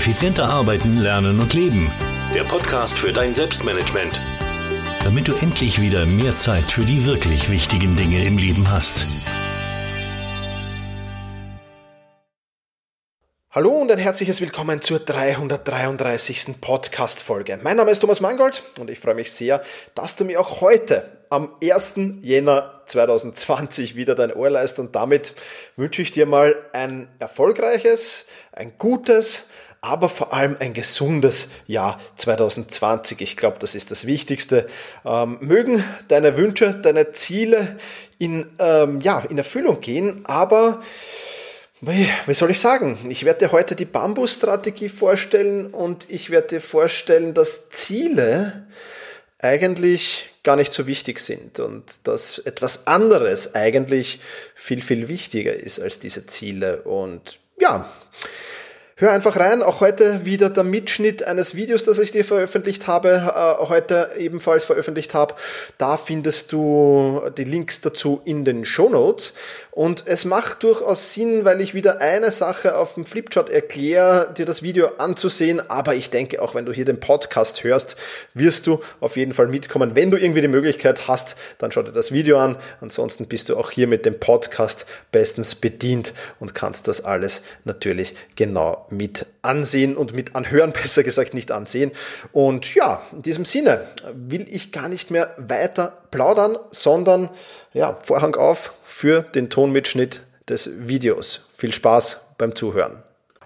Effizienter arbeiten, lernen und leben. Der Podcast für dein Selbstmanagement. Damit du endlich wieder mehr Zeit für die wirklich wichtigen Dinge im Leben hast. Hallo und ein herzliches Willkommen zur 333. Podcast-Folge. Mein Name ist Thomas Mangold und ich freue mich sehr, dass du mir auch heute am 1. Jänner 2020 wieder dein Ohr leist und damit wünsche ich dir mal ein erfolgreiches, ein gutes, aber vor allem ein gesundes Jahr 2020. Ich glaube, das ist das Wichtigste. Ähm, mögen deine Wünsche, deine Ziele in, ähm, ja, in Erfüllung gehen, aber wie soll ich sagen? Ich werde dir heute die Bambus-Strategie vorstellen und ich werde dir vorstellen, dass Ziele eigentlich gar nicht so wichtig sind und dass etwas anderes eigentlich viel, viel wichtiger ist als diese Ziele. Und ja, Hör einfach rein, auch heute wieder der Mitschnitt eines Videos, das ich dir veröffentlicht habe, äh, heute ebenfalls veröffentlicht habe. Da findest du die Links dazu in den Show Notes. Und es macht durchaus Sinn, weil ich wieder eine Sache auf dem Flipchart erkläre, dir das Video anzusehen. Aber ich denke, auch wenn du hier den Podcast hörst, wirst du auf jeden Fall mitkommen. Wenn du irgendwie die Möglichkeit hast, dann schau dir das Video an. Ansonsten bist du auch hier mit dem Podcast bestens bedient und kannst das alles natürlich genau mit ansehen und mit anhören, besser gesagt nicht ansehen. Und ja, in diesem Sinne will ich gar nicht mehr weiter plaudern, sondern ja, Vorhang auf für den Tonmitschnitt des Videos. Viel Spaß beim Zuhören.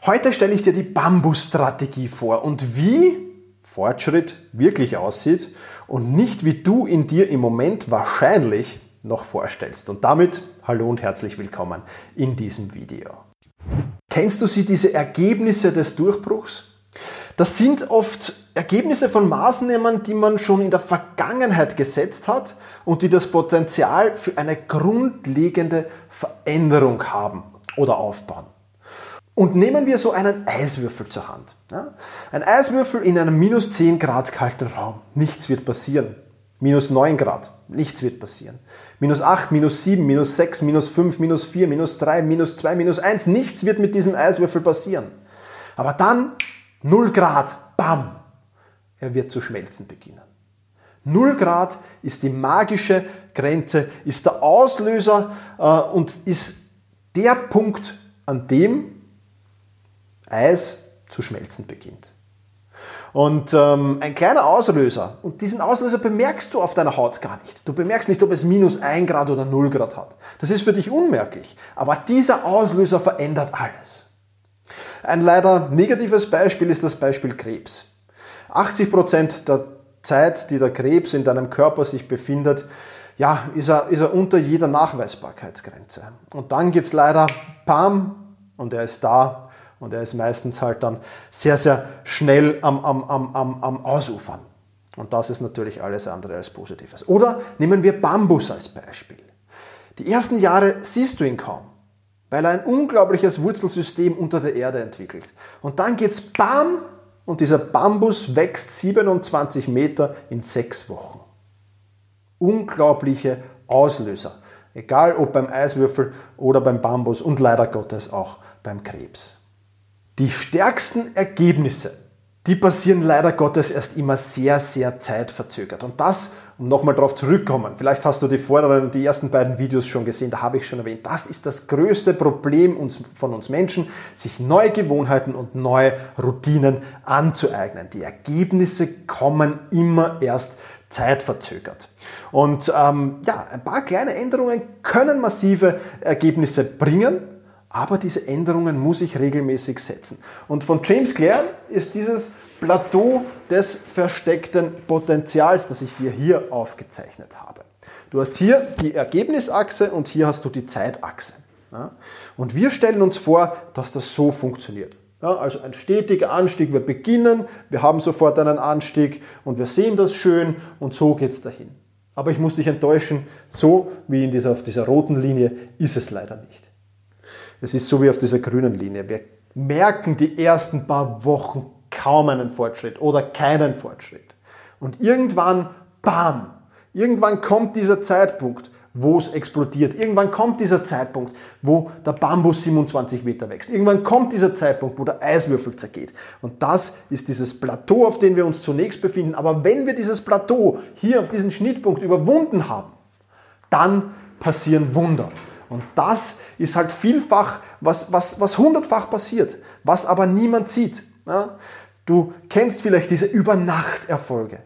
Heute stelle ich dir die Bambus-Strategie vor und wie Fortschritt wirklich aussieht und nicht wie du in dir im Moment wahrscheinlich noch vorstellst. Und damit hallo und herzlich willkommen in diesem Video. Kennst du sie, diese Ergebnisse des Durchbruchs? Das sind oft Ergebnisse von Maßnahmen, die man schon in der Vergangenheit gesetzt hat und die das Potenzial für eine grundlegende Veränderung haben oder aufbauen. Und nehmen wir so einen Eiswürfel zur Hand. Ein Eiswürfel in einem minus 10 Grad kalten Raum. Nichts wird passieren. Minus 9 Grad. Nichts wird passieren. Minus 8, minus 7, minus 6, minus 5, minus 4, minus 3, minus 2, minus 1. Nichts wird mit diesem Eiswürfel passieren. Aber dann 0 Grad, bam, er wird zu schmelzen beginnen. 0 Grad ist die magische Grenze, ist der Auslöser äh, und ist der Punkt, an dem Eis zu schmelzen beginnt. Und ähm, ein kleiner Auslöser, und diesen Auslöser bemerkst du auf deiner Haut gar nicht. Du bemerkst nicht, ob es minus 1 Grad oder 0 Grad hat. Das ist für dich unmerklich. Aber dieser Auslöser verändert alles. Ein leider negatives Beispiel ist das Beispiel Krebs. 80 Prozent der Zeit, die der Krebs in deinem Körper sich befindet, ja, ist er, ist er unter jeder Nachweisbarkeitsgrenze. Und dann geht's leider, pam, und er ist da und er ist meistens halt dann sehr, sehr schnell am, am, am, am, am Ausufern. Und das ist natürlich alles andere als Positives. Oder nehmen wir Bambus als Beispiel. Die ersten Jahre siehst du ihn kaum, weil er ein unglaubliches Wurzelsystem unter der Erde entwickelt. Und dann geht's bam und dieser Bambus wächst 27 Meter in sechs Wochen. Unglaubliche Auslöser. Egal ob beim Eiswürfel oder beim Bambus und leider Gottes auch beim Krebs. Die stärksten Ergebnisse, die passieren leider Gottes erst immer sehr, sehr zeitverzögert. Und das, um nochmal darauf zurückkommen, vielleicht hast du die vorderen, die ersten beiden Videos schon gesehen, da habe ich schon erwähnt, das ist das größte Problem von uns Menschen, sich neue Gewohnheiten und neue Routinen anzueignen. Die Ergebnisse kommen immer erst zeitverzögert. Und ähm, ja, ein paar kleine Änderungen können massive Ergebnisse bringen, aber diese Änderungen muss ich regelmäßig setzen. Und von James Clear ist dieses Plateau des versteckten Potenzials, das ich dir hier aufgezeichnet habe. Du hast hier die Ergebnisachse und hier hast du die Zeitachse. Und wir stellen uns vor, dass das so funktioniert. also ein stetiger Anstieg, wir beginnen, wir haben sofort einen Anstieg und wir sehen das schön und so geht es dahin. Aber ich muss dich enttäuschen, so wie in dieser, auf dieser roten Linie ist es leider nicht. Es ist so wie auf dieser grünen Linie. Wir merken die ersten paar Wochen kaum einen Fortschritt oder keinen Fortschritt. Und irgendwann, bam, irgendwann kommt dieser Zeitpunkt, wo es explodiert. Irgendwann kommt dieser Zeitpunkt, wo der Bambus 27 Meter wächst. Irgendwann kommt dieser Zeitpunkt, wo der Eiswürfel zergeht. Und das ist dieses Plateau, auf dem wir uns zunächst befinden. Aber wenn wir dieses Plateau hier auf diesen Schnittpunkt überwunden haben, dann passieren Wunder. Und das ist halt vielfach, was, was, was hundertfach passiert, was aber niemand sieht. Ja? Du kennst vielleicht diese Übernachterfolge.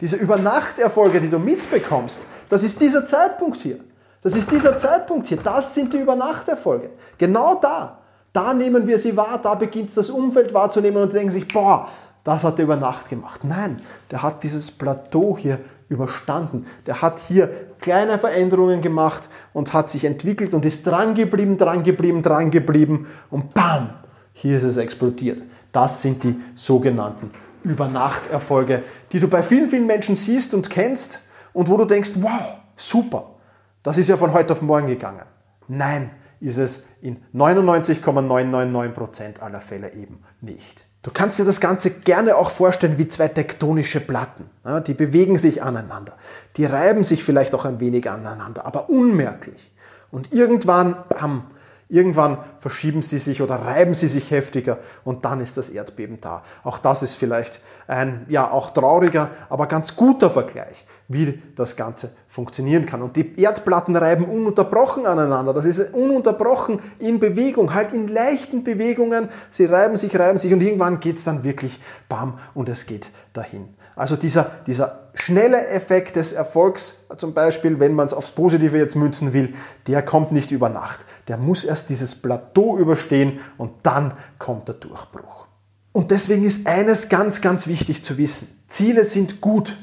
Diese Übernachterfolge, die du mitbekommst, das ist dieser Zeitpunkt hier. Das ist dieser Zeitpunkt hier. Das sind die Übernachterfolge. Genau da. Da nehmen wir sie wahr, da beginnt das Umfeld wahrzunehmen und denken sich, boah, das hat er über Nacht gemacht. Nein, der hat dieses Plateau hier überstanden. Der hat hier kleine Veränderungen gemacht und hat sich entwickelt und ist dran geblieben, dran geblieben, dran geblieben und bam, hier ist es explodiert. Das sind die sogenannten Übernachterfolge, die du bei vielen, vielen Menschen siehst und kennst und wo du denkst, wow, super, das ist ja von heute auf morgen gegangen. Nein, ist es in 99,999% aller Fälle eben nicht. Du kannst dir das Ganze gerne auch vorstellen wie zwei tektonische Platten. Die bewegen sich aneinander. Die reiben sich vielleicht auch ein wenig aneinander, aber unmerklich. Und irgendwann, bam, Irgendwann verschieben sie sich oder reiben sie sich heftiger und dann ist das Erdbeben da. Auch das ist vielleicht ein, ja, auch trauriger, aber ganz guter Vergleich, wie das Ganze funktionieren kann. Und die Erdplatten reiben ununterbrochen aneinander. Das ist ununterbrochen in Bewegung, halt in leichten Bewegungen. Sie reiben sich, reiben sich und irgendwann geht es dann wirklich bam und es geht dahin. Also dieser, dieser schnelle Effekt des Erfolgs, zum Beispiel, wenn man es aufs Positive jetzt münzen will, der kommt nicht über Nacht. Der muss erst dieses Plateau überstehen und dann kommt der Durchbruch. Und deswegen ist eines ganz, ganz wichtig zu wissen. Ziele sind gut.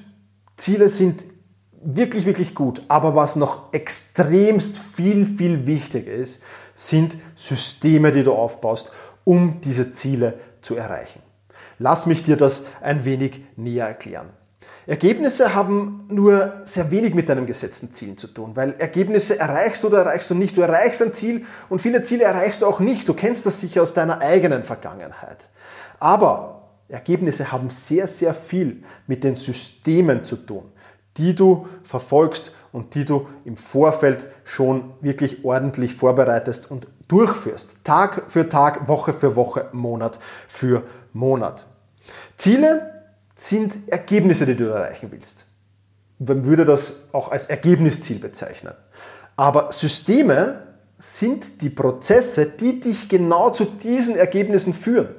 Ziele sind wirklich, wirklich gut. Aber was noch extremst viel, viel wichtiger ist, sind Systeme, die du aufbaust, um diese Ziele zu erreichen. Lass mich dir das ein wenig näher erklären. Ergebnisse haben nur sehr wenig mit deinem gesetzten Zielen zu tun, weil Ergebnisse erreichst du oder erreichst du nicht. Du erreichst ein Ziel und viele Ziele erreichst du auch nicht. Du kennst das sicher aus deiner eigenen Vergangenheit. Aber Ergebnisse haben sehr, sehr viel mit den Systemen zu tun, die du verfolgst und die du im Vorfeld schon wirklich ordentlich vorbereitest und durchführst. Tag für Tag, Woche für Woche, Monat für Monat. Ziele sind Ergebnisse, die du erreichen willst. Man würde das auch als Ergebnisziel bezeichnen. Aber Systeme sind die Prozesse, die dich genau zu diesen Ergebnissen führen.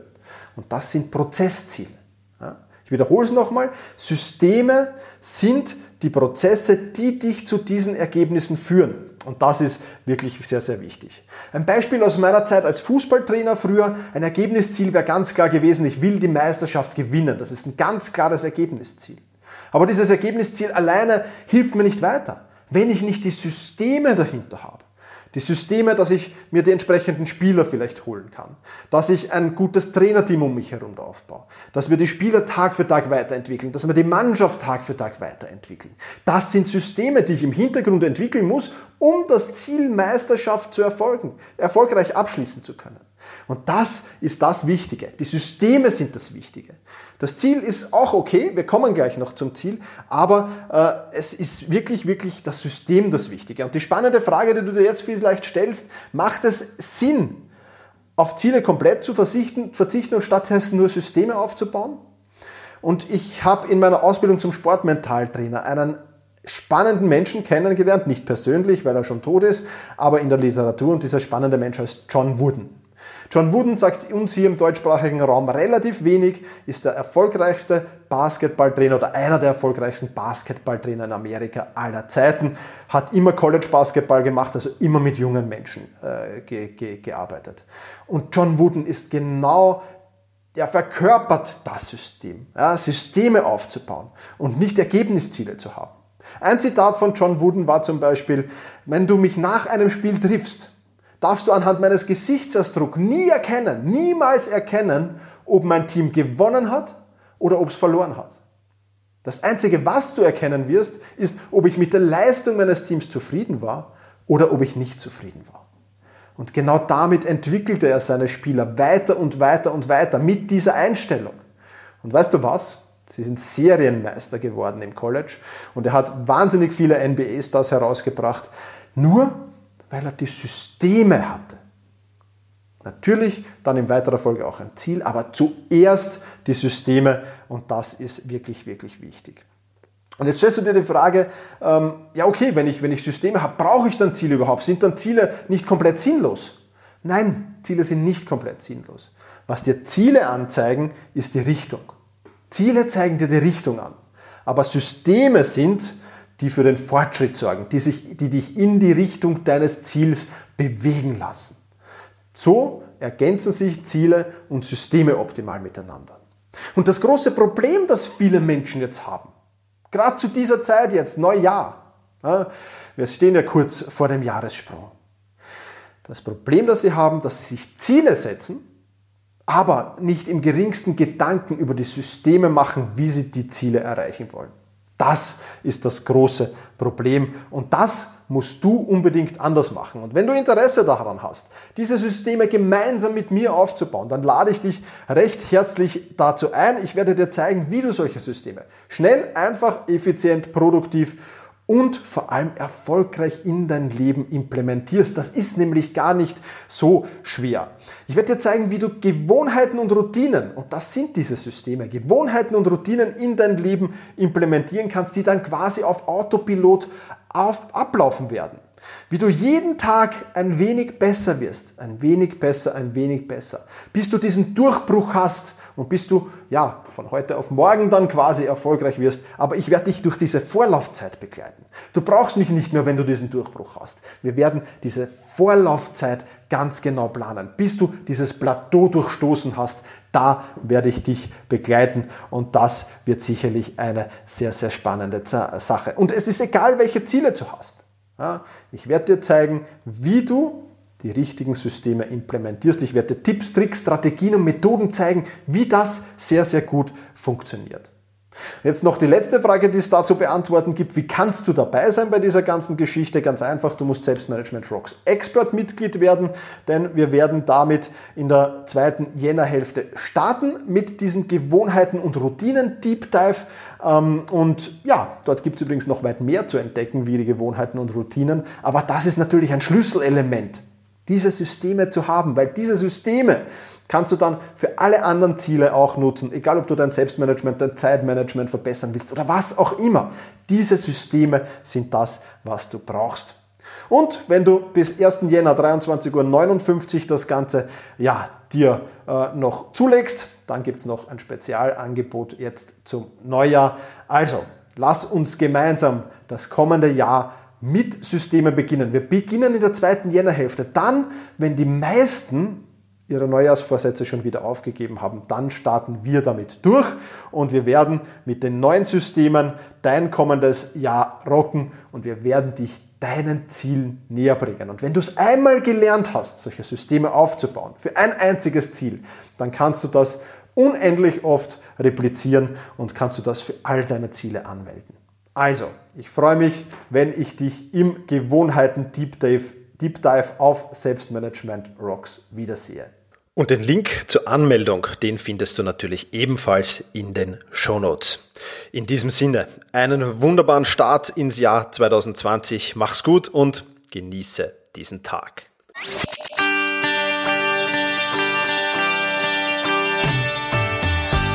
Und das sind Prozessziele. Ich wiederhole es nochmal. Systeme sind die Prozesse, die dich zu diesen Ergebnissen führen. Und das ist wirklich sehr, sehr wichtig. Ein Beispiel aus meiner Zeit als Fußballtrainer früher. Ein Ergebnisziel wäre ganz klar gewesen, ich will die Meisterschaft gewinnen. Das ist ein ganz klares Ergebnisziel. Aber dieses Ergebnisziel alleine hilft mir nicht weiter, wenn ich nicht die Systeme dahinter habe. Die Systeme, dass ich mir die entsprechenden Spieler vielleicht holen kann. Dass ich ein gutes Trainerteam um mich herum aufbaue. Dass wir die Spieler Tag für Tag weiterentwickeln. Dass wir die Mannschaft Tag für Tag weiterentwickeln. Das sind Systeme, die ich im Hintergrund entwickeln muss, um das Ziel Meisterschaft zu erfolgen, erfolgreich abschließen zu können. Und das ist das Wichtige. Die Systeme sind das Wichtige. Das Ziel ist auch okay, wir kommen gleich noch zum Ziel, aber äh, es ist wirklich, wirklich das System das Wichtige. Und die spannende Frage, die du dir jetzt vielleicht stellst, macht es Sinn, auf Ziele komplett zu verzichten, verzichten und stattdessen nur Systeme aufzubauen? Und ich habe in meiner Ausbildung zum Sportmentaltrainer einen spannenden Menschen kennengelernt, nicht persönlich, weil er schon tot ist, aber in der Literatur. Und dieser spannende Mensch heißt John Wooden. John Wooden sagt uns hier im deutschsprachigen Raum relativ wenig, ist der erfolgreichste Basketballtrainer oder einer der erfolgreichsten Basketballtrainer in Amerika aller Zeiten, hat immer College-Basketball gemacht, also immer mit jungen Menschen äh, ge ge gearbeitet. Und John Wooden ist genau der verkörpert das System, ja, Systeme aufzubauen und nicht Ergebnisziele zu haben. Ein Zitat von John Wooden war zum Beispiel, wenn du mich nach einem Spiel triffst, darfst du anhand meines Gesichtsausdrucks nie erkennen, niemals erkennen, ob mein Team gewonnen hat oder ob es verloren hat. Das Einzige, was du erkennen wirst, ist, ob ich mit der Leistung meines Teams zufrieden war oder ob ich nicht zufrieden war. Und genau damit entwickelte er seine Spieler weiter und weiter und weiter mit dieser Einstellung. Und weißt du was? Sie sind Serienmeister geworden im College und er hat wahnsinnig viele NBA-Stars herausgebracht, nur weil er die Systeme hatte. Natürlich dann in weiterer Folge auch ein Ziel, aber zuerst die Systeme und das ist wirklich, wirklich wichtig. Und jetzt stellst du dir die Frage, ähm, ja okay, wenn ich, wenn ich Systeme habe, brauche ich dann Ziele überhaupt? Sind dann Ziele nicht komplett sinnlos? Nein, Ziele sind nicht komplett sinnlos. Was dir Ziele anzeigen, ist die Richtung. Ziele zeigen dir die Richtung an. Aber Systeme sind, die für den Fortschritt sorgen, die, sich, die dich in die Richtung deines Ziels bewegen lassen. So ergänzen sich Ziele und Systeme optimal miteinander. Und das große Problem, das viele Menschen jetzt haben, gerade zu dieser Zeit jetzt, Neujahr, wir stehen ja kurz vor dem Jahressprung. Das Problem, das sie haben, dass sie sich Ziele setzen, aber nicht im geringsten Gedanken über die Systeme machen, wie sie die Ziele erreichen wollen. Das ist das große Problem und das musst du unbedingt anders machen. Und wenn du Interesse daran hast, diese Systeme gemeinsam mit mir aufzubauen, dann lade ich dich recht herzlich dazu ein. Ich werde dir zeigen, wie du solche Systeme schnell, einfach, effizient, produktiv und vor allem erfolgreich in dein Leben implementierst. Das ist nämlich gar nicht so schwer. Ich werde dir zeigen, wie du Gewohnheiten und Routinen, und das sind diese Systeme, Gewohnheiten und Routinen in dein Leben implementieren kannst, die dann quasi auf Autopilot auf, ablaufen werden. Wie du jeden Tag ein wenig besser wirst, ein wenig besser, ein wenig besser, bis du diesen Durchbruch hast und bis du ja von heute auf morgen dann quasi erfolgreich wirst. Aber ich werde dich durch diese Vorlaufzeit begleiten. Du brauchst mich nicht mehr, wenn du diesen Durchbruch hast. Wir werden diese Vorlaufzeit ganz genau planen, bis du dieses Plateau durchstoßen hast. Da werde ich dich begleiten und das wird sicherlich eine sehr, sehr spannende Sache. Und es ist egal, welche Ziele du hast. Ich werde dir zeigen, wie du die richtigen Systeme implementierst. Ich werde Tipps, Tricks, Strategien und Methoden zeigen, wie das sehr, sehr gut funktioniert. Jetzt noch die letzte Frage, die es da zu beantworten gibt. Wie kannst du dabei sein bei dieser ganzen Geschichte? Ganz einfach, du musst Selbstmanagement Rocks Expert Mitglied werden, denn wir werden damit in der zweiten Jännerhälfte starten mit diesem Gewohnheiten und Routinen Deep Dive. Ähm, und ja, dort gibt es übrigens noch weit mehr zu entdecken, wie die Gewohnheiten und Routinen. Aber das ist natürlich ein Schlüsselelement diese Systeme zu haben, weil diese Systeme kannst du dann für alle anderen Ziele auch nutzen, egal ob du dein Selbstmanagement, dein Zeitmanagement verbessern willst oder was auch immer. Diese Systeme sind das, was du brauchst. Und wenn du bis 1. Jänner 23.59 Uhr das Ganze ja, dir äh, noch zulegst, dann gibt es noch ein Spezialangebot jetzt zum Neujahr. Also, lass uns gemeinsam das kommende Jahr mit Systemen beginnen. Wir beginnen in der zweiten Jännerhälfte. Dann, wenn die meisten ihre Neujahrsvorsätze schon wieder aufgegeben haben, dann starten wir damit durch und wir werden mit den neuen Systemen dein kommendes Jahr rocken und wir werden dich deinen Zielen näher bringen. Und wenn du es einmal gelernt hast, solche Systeme aufzubauen, für ein einziges Ziel, dann kannst du das unendlich oft replizieren und kannst du das für all deine Ziele anmelden. Also, ich freue mich, wenn ich dich im Gewohnheiten Deep Dive, Deep Dive auf Selbstmanagement Rocks wiedersehe. Und den Link zur Anmeldung, den findest du natürlich ebenfalls in den Show Notes. In diesem Sinne, einen wunderbaren Start ins Jahr 2020. Mach's gut und genieße diesen Tag.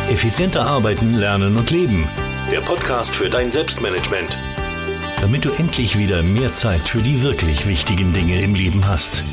Effizienter arbeiten, lernen und leben der Podcast für dein Selbstmanagement. Damit du endlich wieder mehr Zeit für die wirklich wichtigen Dinge im Leben hast.